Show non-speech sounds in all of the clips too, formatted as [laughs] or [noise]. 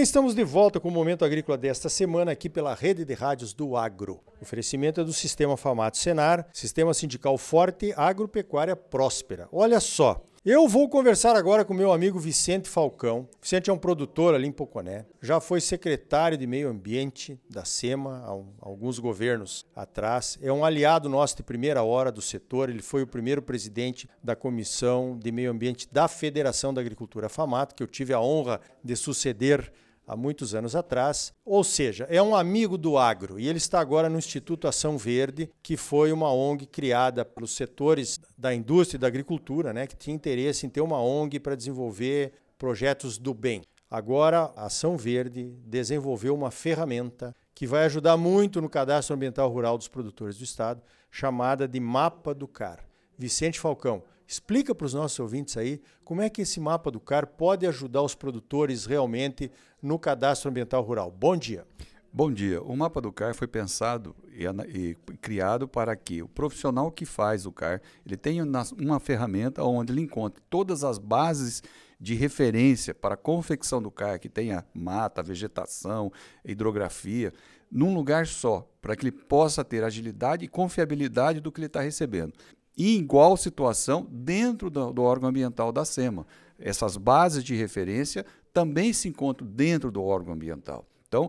bem, estamos de volta com o Momento Agrícola desta semana aqui pela Rede de Rádios do Agro. O oferecimento é do Sistema Famato Senar, Sistema Sindical Forte, Agropecuária Próspera. Olha só, eu vou conversar agora com meu amigo Vicente Falcão. Vicente é um produtor ali em Poconé. Já foi secretário de Meio Ambiente da SEMA há, um, alguns governos atrás. É um aliado nosso de primeira hora do setor. Ele foi o primeiro presidente da Comissão de Meio Ambiente da Federação da Agricultura FAMAT, que eu tive a honra de suceder há muitos anos atrás. Ou seja, é um amigo do agro e ele está agora no Instituto Ação Verde, que foi uma ONG criada pelos setores da indústria e da agricultura, né, que tinha interesse em ter uma ONG para desenvolver projetos do bem. Agora, a Ação Verde desenvolveu uma ferramenta que vai ajudar muito no cadastro ambiental rural dos produtores do estado, chamada de Mapa do CAR. Vicente Falcão, Explica para os nossos ouvintes aí como é que esse mapa do CAR pode ajudar os produtores realmente no cadastro ambiental rural. Bom dia. Bom dia. O mapa do CAR foi pensado e, e, criado para que o profissional que faz o CAR ele tenha uma ferramenta onde ele encontre todas as bases de referência para a confecção do CAR, que tenha mata, vegetação, hidrografia, num lugar só, para que ele possa ter agilidade e confiabilidade do que ele está recebendo em igual situação dentro do, do, órgão ambiental da SEMA. Essas bases de referência também se encontram dentro do órgão ambiental. Então,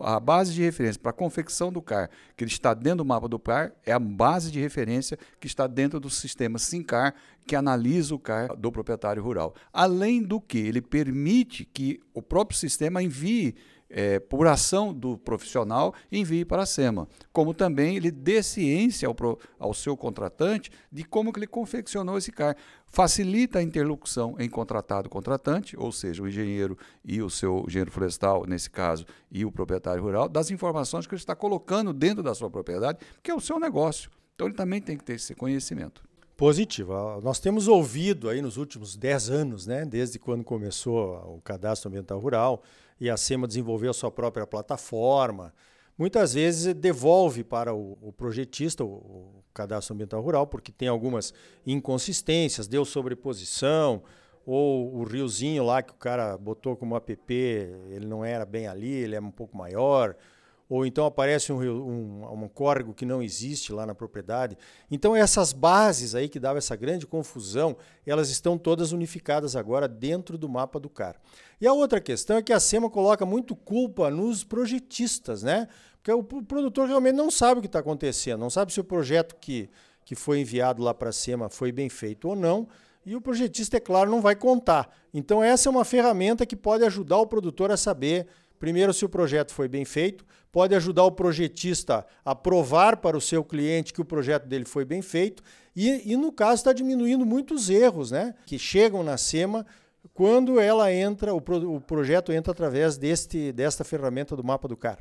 a base de referência para a confecção do CAR, que está dentro do mapa do CAR, é a base de referência que está dentro do sistema SINCAR, que analisa o CAR do proprietário rural. Além do que, ele permite que o próprio sistema envie é, por ação do profissional, envie para a SEMA. Como também ele dê ciência ao, ao seu contratante de como que ele confeccionou esse CAR. Facilita a interlocução em contratado-contratante, ou seja, o engenheiro e o seu engenheiro florestal, nesse caso, e o proprietário rural, das informações que ele está colocando dentro da sua propriedade, que é o seu negócio. Então ele também tem que ter esse conhecimento. Positivo. Nós temos ouvido aí nos últimos 10 anos, né, desde quando começou o cadastro ambiental rural, e a SEMA desenvolveu a sua própria plataforma. Muitas vezes devolve para o, o projetista o, o, cadastro ambiental rural, porque tem algumas inconsistências, deu sobreposição, ou o riozinho lá que o cara botou como app, ele não era bem ali, ele é um pouco maior, ou então aparece um, um, um córrego que não existe lá na propriedade. Então essas bases aí que davam essa grande confusão, elas estão todas unificadas agora dentro do mapa do CAR. E a outra questão é que a SEMA coloca muito culpa nos projetistas, né? Porque o produtor realmente não sabe o que está acontecendo, não sabe se o projeto que, que foi enviado lá para a SEMA foi bem feito ou não, e o projetista, é claro, não vai contar. Então essa é uma ferramenta que pode ajudar o produtor a saber Primeiro, se o projeto foi bem feito, pode ajudar o projetista a provar para o seu cliente que o projeto dele foi bem feito e, e no caso, está diminuindo muitos erros né, que chegam na SEMA quando ela entra, o, pro, o projeto entra através deste, desta ferramenta do mapa do CAR.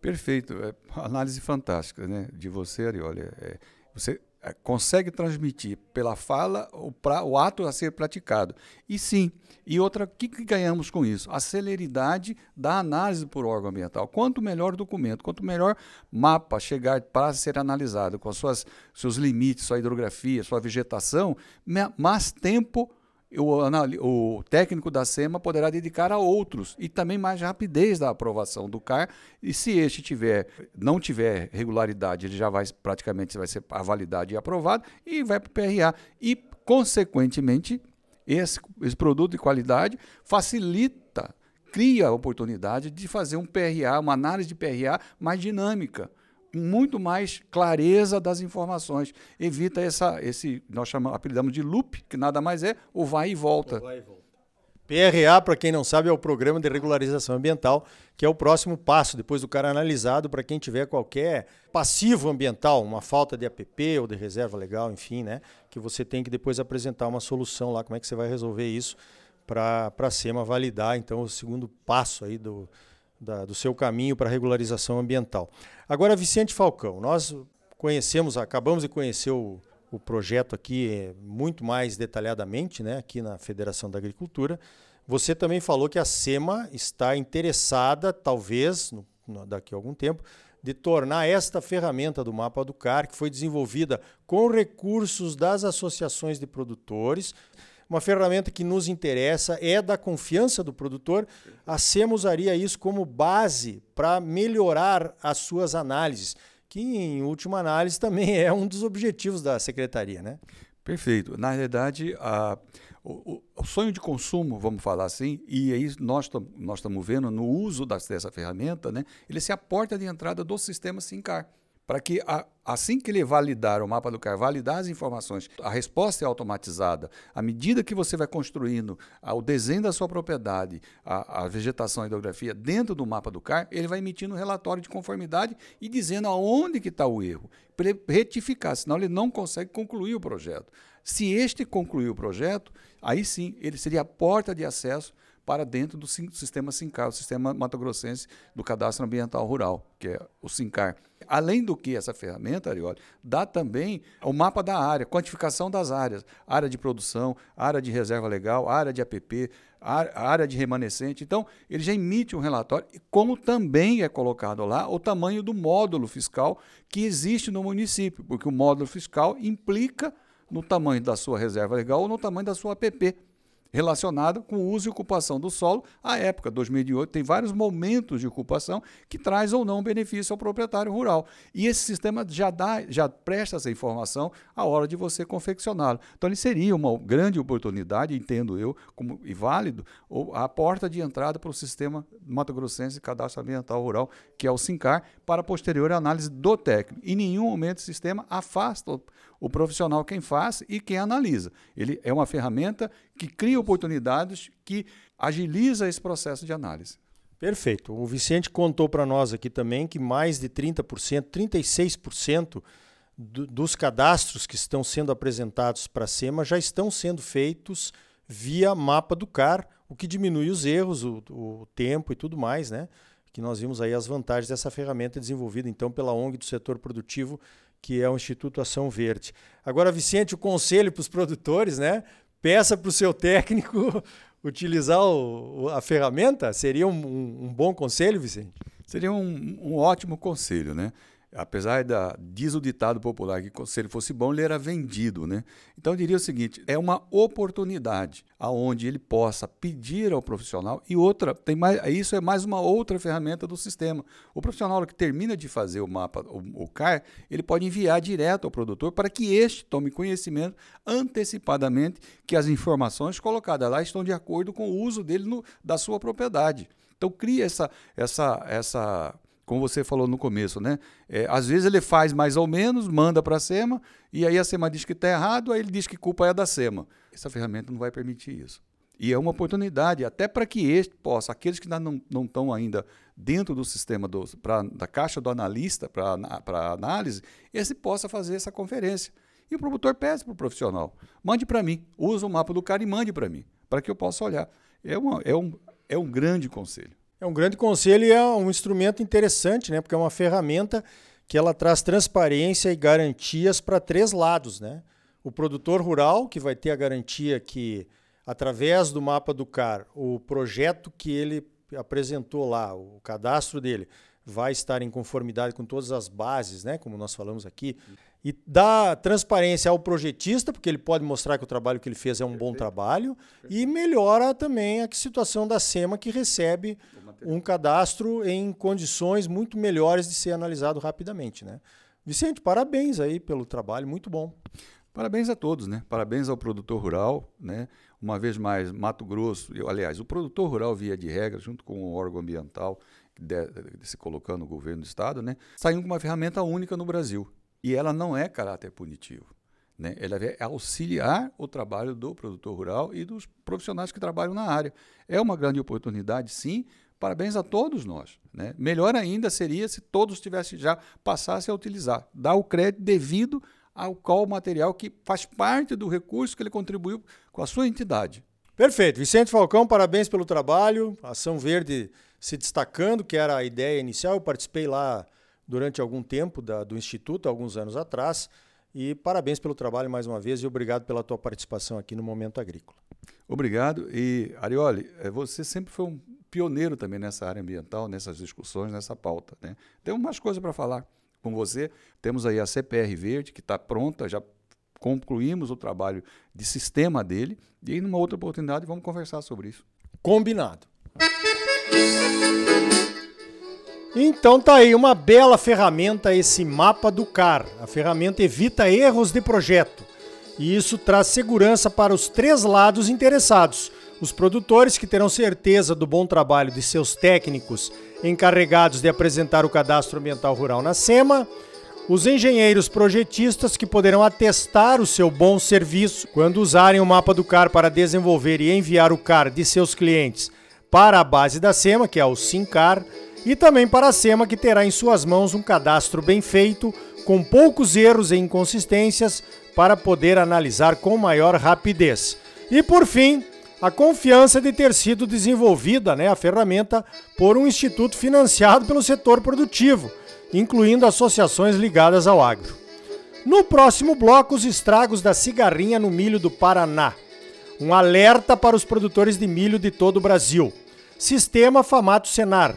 Perfeito. É, análise fantástica né, de você, Arioli. É, você consegue transmitir pela fala o, pra, o ato a ser praticado. E sim, e outra, o que, que ganhamos com isso? A celeridade da análise por órgão ambiental. Quanto melhor documento, quanto melhor mapa chegar para ser analisado, com suas, seus limites, sua hidrografia, sua vegetação, mais tempo o, o, técnico da SEMA poderá dedicar a outros e também mais rapidez da aprovação do CAR. E se este tiver, não tiver regularidade, ele já vai praticamente vai ser validade e aprovado e vai para o PRA. E, consequentemente, esse, esse produto de qualidade facilita, cria a oportunidade de fazer um PRA, uma análise de PRA mais dinâmica muito mais clareza das informações. Evita essa, esse, nós chamamos, apelidamos de loop, que nada mais é o vai e volta. O vai e volta. PRA, para quem não sabe, é o Programa de Regularização Ambiental, que é o próximo passo, depois do cara analisado, para quem tiver qualquer passivo ambiental, uma falta de APP ou de reserva legal, enfim, né? Que você tem que depois apresentar uma solução lá, como é que você vai resolver isso para a SEMA validar, então, o segundo passo aí do, da, do seu caminho para regularização ambiental. Agora, Vicente Falcão, nós conhecemos, acabamos de conhecer o, o projeto aqui é, muito mais detalhadamente, né, aqui na Federação da Agricultura. Você também falou que a SEMA está interessada, talvez, no, no, daqui a algum tempo, de tornar esta ferramenta do mapa do CAR, que foi desenvolvida com recursos das associações de produtores, uma ferramenta que nos interessa, é da confiança do produtor. A SEMA usaria isso como base para melhorar as suas análises, que, em última análise, também é um dos objetivos da secretaria. Né? Perfeito. Na realidade, a, o, o, sonho de consumo, vamos falar assim, e aí nós estamos vendo no uso dessa ferramenta, né, ele é a porta de entrada do sistema SINCAR para que a, assim que ele validar o mapa do CAR, validar as informações, a resposta é automatizada. À medida que você vai construindo a, o desenho da sua propriedade, a, a vegetação e a hidrografia dentro do mapa do CAR, ele vai emitindo um relatório de conformidade e dizendo aonde que está o erro, para ele retificar, senão ele não consegue concluir o projeto. Se este concluir o projeto, aí sim ele seria a porta de acesso para dentro do sistema SINCAR, o Sistema Mato Grossense do Cadastro Ambiental Rural, que é o SINCAR. Além do que essa ferramenta, Arioli, dá também o mapa da área, quantificação das áreas, área de produção, área de reserva legal, área de APP, área de remanescente. Então, ele já emite um relatório, como também é colocado lá o tamanho do módulo fiscal que existe no município, porque o módulo fiscal implica no tamanho da sua reserva legal ou no tamanho da sua APP relacionada com o uso e ocupação do solo. A época, 2008, tem vários momentos de ocupação que traz ou não benefício ao proprietário rural. E esse sistema já dá, já presta essa informação à hora de você confeccioná-lo. Então, ele seria uma grande oportunidade, entendo eu, como e válido, a porta de entrada para o sistema Mato Grossense de Cadastro Ambiental Rural, que é o SINCAR, para posterior análise do técnico. Em nenhum momento o sistema afasta o profissional quem faz e quem analisa. Ele é uma ferramenta que cria oportunidades, que agiliza esse processo de análise. Perfeito. O Vicente contou para nós aqui também que mais de 30%, 36% do, dos cadastros que estão sendo apresentados para a SEMA já estão sendo feitos via mapa do CAR, o que diminui os erros, o, o tempo e tudo mais, né? Que nós vimos aí as vantagens dessa ferramenta desenvolvida então pela ONG do setor produtivo que é o Instituto Ação Verde. Agora, Vicente, o conselho para os produtores, né? Peça para o seu técnico [laughs] utilizar o, a ferramenta. Seria um, um, bom conselho, Vicente? Seria um, um ótimo conselho, né? Apesar da diz o ditado popular que se ele fosse bom ele era vendido, né? Então eu diria o seguinte: é uma oportunidade aonde ele possa pedir ao profissional e outra tem mais isso é mais uma outra ferramenta do sistema. O profissional que termina de fazer o mapa, o, o CAR, ele pode enviar direto ao produtor para que este tome conhecimento antecipadamente que as informações colocadas lá estão de acordo com o uso dele no, da sua propriedade. Então cria essa essa essa como você falou no começo, né? É, às vezes ele faz mais ou menos, manda para a SEMA, e aí a SEMA diz que está errado, aí ele diz que culpa é da SEMA. Essa ferramenta não vai permitir isso. E é uma oportunidade até para que este possa, aqueles que não, não estão ainda dentro do sistema do, pra, da caixa do analista para análise, esse possa fazer essa conferência. E o produtor pede para o profissional, mande para mim, usa o mapa do cara e mande para mim, para que eu possa olhar. É, uma, é, um, é um grande conselho. É um grande conselho e é um instrumento interessante, né? Porque é uma ferramenta que ela traz transparência e garantias para três lados, né? O produtor rural, que vai ter a garantia que, através do mapa do CAR, o projeto que ele apresentou lá, o cadastro dele, vai estar em conformidade com todas as bases, né? Como nós falamos aqui e dá transparência ao projetista, porque ele pode mostrar que o trabalho que ele fez é um Perfeito. bom trabalho, Perfeito. e melhora também a situação da SEMA, que recebe um cadastro em condições muito melhores de ser analisado rapidamente. Né? Vicente, parabéns aí pelo trabalho, muito bom. Parabéns a todos, né? Parabéns ao produtor rural, né? Uma vez mais, Mato Grosso, eu, aliás, o produtor rural, via de regra, junto com o órgão ambiental, de, de, se colocando no governo do estado, né? Saiu com uma ferramenta única no Brasil, e ela não é caráter punitivo. Né? Ela é auxiliar o trabalho do produtor rural e dos profissionais que trabalham na área. É uma grande oportunidade, sim. Parabéns a todos nós. Né? Melhor ainda seria se todos tivessem já passassem a utilizar, dar o crédito devido ao qual material que faz parte do recurso que ele contribuiu com a sua entidade. Perfeito. Vicente Falcão, parabéns pelo trabalho. Ação Verde se destacando, que era a ideia inicial. Eu participei lá durante algum tempo da, do Instituto, alguns anos atrás. E parabéns pelo trabalho mais uma vez e obrigado pela tua participação aqui no Momento Agrícola. Obrigado. E, Arioli, eh, você sempre foi um pioneiro também nessa área ambiental, nessas discussões, nessa pauta. Né? Tem umas coisas para falar com você. Temos aí a CPR Verde, que está pronta, já concluímos o trabalho de sistema dele e numa outra oportunidade vamos conversar sobre isso. Combinado. Então tá aí uma bela ferramenta esse mapa do CAR. A ferramenta evita erros de projeto. E isso traz segurança para os três lados interessados. Os produtores que terão certeza do bom trabalho de seus técnicos encarregados de apresentar o cadastro ambiental rural na SEMA, os engenheiros projetistas que poderão atestar o seu bom serviço quando usarem o mapa do CAR para desenvolver e enviar o CAR de seus clientes para a base da SEMA, que é o SINCAR, e também para a SEMA, que terá em suas mãos um cadastro bem feito, com poucos erros e inconsistências, para poder analisar com maior rapidez. E por fim, a confiança de ter sido desenvolvida, né, a ferramenta, por um instituto financiado pelo setor produtivo, incluindo associações ligadas ao agro. No próximo bloco, os estragos da cigarrinha no milho do Paraná. Um alerta para os produtores de milho de todo o Brasil. Sistema Famato Senar